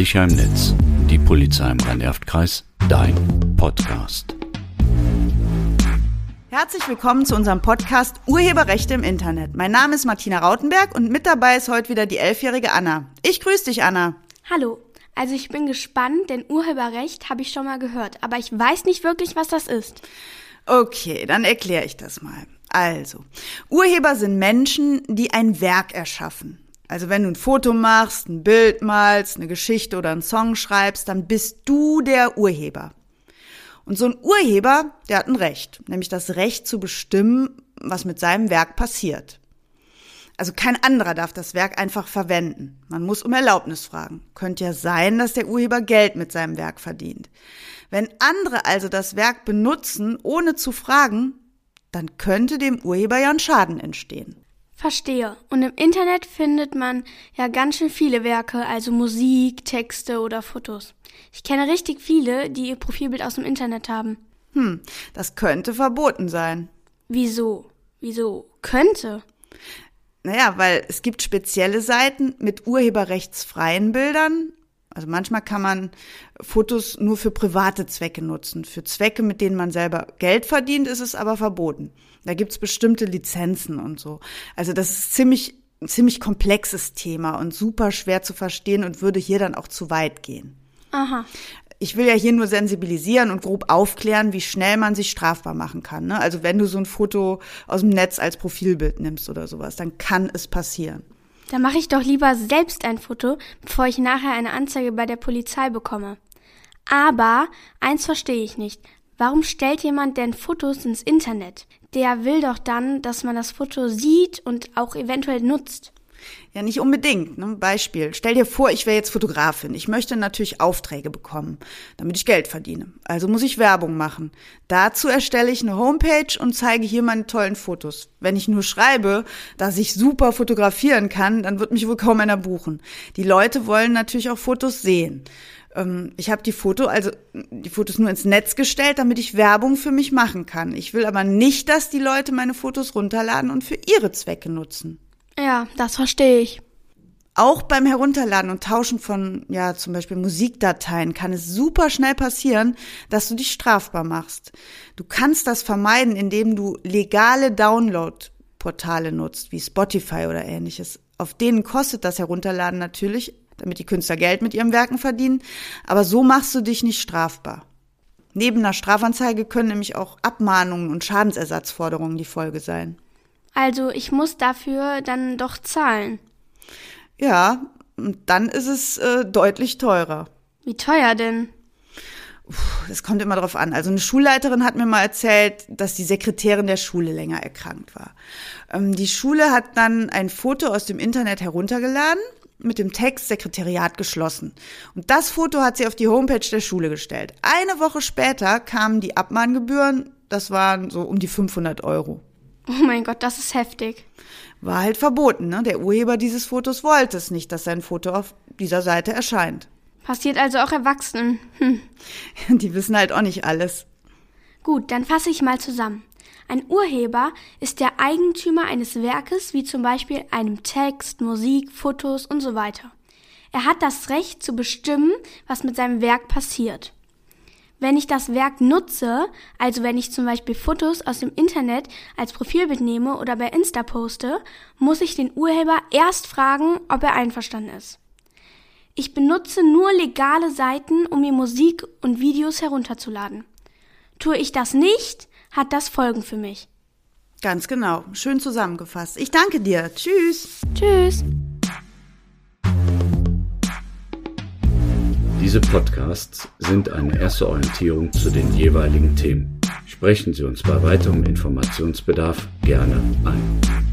Sicher im Netz. Die Polizei im Rhein-Erft-Kreis. Dein Podcast. Herzlich willkommen zu unserem Podcast Urheberrechte im Internet. Mein Name ist Martina Rautenberg und mit dabei ist heute wieder die elfjährige Anna. Ich grüße dich, Anna. Hallo. Also ich bin gespannt, denn Urheberrecht habe ich schon mal gehört, aber ich weiß nicht wirklich, was das ist. Okay, dann erkläre ich das mal. Also, Urheber sind Menschen, die ein Werk erschaffen. Also wenn du ein Foto machst, ein Bild malst, eine Geschichte oder einen Song schreibst, dann bist du der Urheber. Und so ein Urheber, der hat ein Recht, nämlich das Recht zu bestimmen, was mit seinem Werk passiert. Also kein anderer darf das Werk einfach verwenden. Man muss um Erlaubnis fragen. Könnte ja sein, dass der Urheber Geld mit seinem Werk verdient. Wenn andere also das Werk benutzen, ohne zu fragen, dann könnte dem Urheber ja ein Schaden entstehen. Verstehe. Und im Internet findet man ja ganz schön viele Werke, also Musik, Texte oder Fotos. Ich kenne richtig viele, die ihr Profilbild aus dem Internet haben. Hm, das könnte verboten sein. Wieso? Wieso könnte? Naja, weil es gibt spezielle Seiten mit urheberrechtsfreien Bildern. Also manchmal kann man Fotos nur für private Zwecke nutzen. Für Zwecke, mit denen man selber Geld verdient, ist es aber verboten. Da gibt's bestimmte Lizenzen und so. Also das ist ziemlich, ein ziemlich komplexes Thema und super schwer zu verstehen und würde hier dann auch zu weit gehen. Aha. Ich will ja hier nur sensibilisieren und grob aufklären, wie schnell man sich strafbar machen kann. Ne? Also wenn du so ein Foto aus dem Netz als Profilbild nimmst oder sowas, dann kann es passieren. Da mache ich doch lieber selbst ein Foto, bevor ich nachher eine Anzeige bei der Polizei bekomme. Aber eins verstehe ich nicht. Warum stellt jemand denn Fotos ins Internet? Der will doch dann, dass man das Foto sieht und auch eventuell nutzt. Ja, nicht unbedingt. Ne? Beispiel. Stell dir vor, ich wäre jetzt Fotografin. Ich möchte natürlich Aufträge bekommen, damit ich Geld verdiene. Also muss ich Werbung machen. Dazu erstelle ich eine Homepage und zeige hier meine tollen Fotos. Wenn ich nur schreibe, dass ich super fotografieren kann, dann wird mich wohl kaum einer buchen. Die Leute wollen natürlich auch Fotos sehen. Ähm, ich habe die Foto, also die Fotos nur ins Netz gestellt, damit ich Werbung für mich machen kann. Ich will aber nicht, dass die Leute meine Fotos runterladen und für ihre Zwecke nutzen. Ja, das verstehe ich. Auch beim Herunterladen und Tauschen von, ja, zum Beispiel Musikdateien kann es super schnell passieren, dass du dich strafbar machst. Du kannst das vermeiden, indem du legale Download-Portale nutzt, wie Spotify oder ähnliches. Auf denen kostet das Herunterladen natürlich damit die Künstler Geld mit ihren Werken verdienen. Aber so machst du dich nicht strafbar. Neben einer Strafanzeige können nämlich auch Abmahnungen und Schadensersatzforderungen die Folge sein. Also ich muss dafür dann doch zahlen. Ja, und dann ist es äh, deutlich teurer. Wie teuer denn? Das kommt immer drauf an. Also eine Schulleiterin hat mir mal erzählt, dass die Sekretärin der Schule länger erkrankt war. Ähm, die Schule hat dann ein Foto aus dem Internet heruntergeladen mit dem Text Sekretariat geschlossen. Und das Foto hat sie auf die Homepage der Schule gestellt. Eine Woche später kamen die Abmahngebühren, das waren so um die 500 Euro. Oh mein Gott, das ist heftig. War halt verboten, ne? Der Urheber dieses Fotos wollte es nicht, dass sein Foto auf dieser Seite erscheint. Passiert also auch Erwachsenen. Hm. Die wissen halt auch nicht alles. Gut, dann fasse ich mal zusammen. Ein Urheber ist der Eigentümer eines Werkes, wie zum Beispiel einem Text, Musik, Fotos und so weiter. Er hat das Recht zu bestimmen, was mit seinem Werk passiert. Wenn ich das Werk nutze, also wenn ich zum Beispiel Fotos aus dem Internet als Profilbild nehme oder bei Insta poste, muss ich den Urheber erst fragen, ob er einverstanden ist. Ich benutze nur legale Seiten, um mir Musik und Videos herunterzuladen. Tue ich das nicht, hat das Folgen für mich. Ganz genau. Schön zusammengefasst. Ich danke dir. Tschüss. Tschüss. Diese Podcasts sind eine erste Orientierung zu den jeweiligen Themen. Sprechen Sie uns bei weiterem Informationsbedarf gerne ein.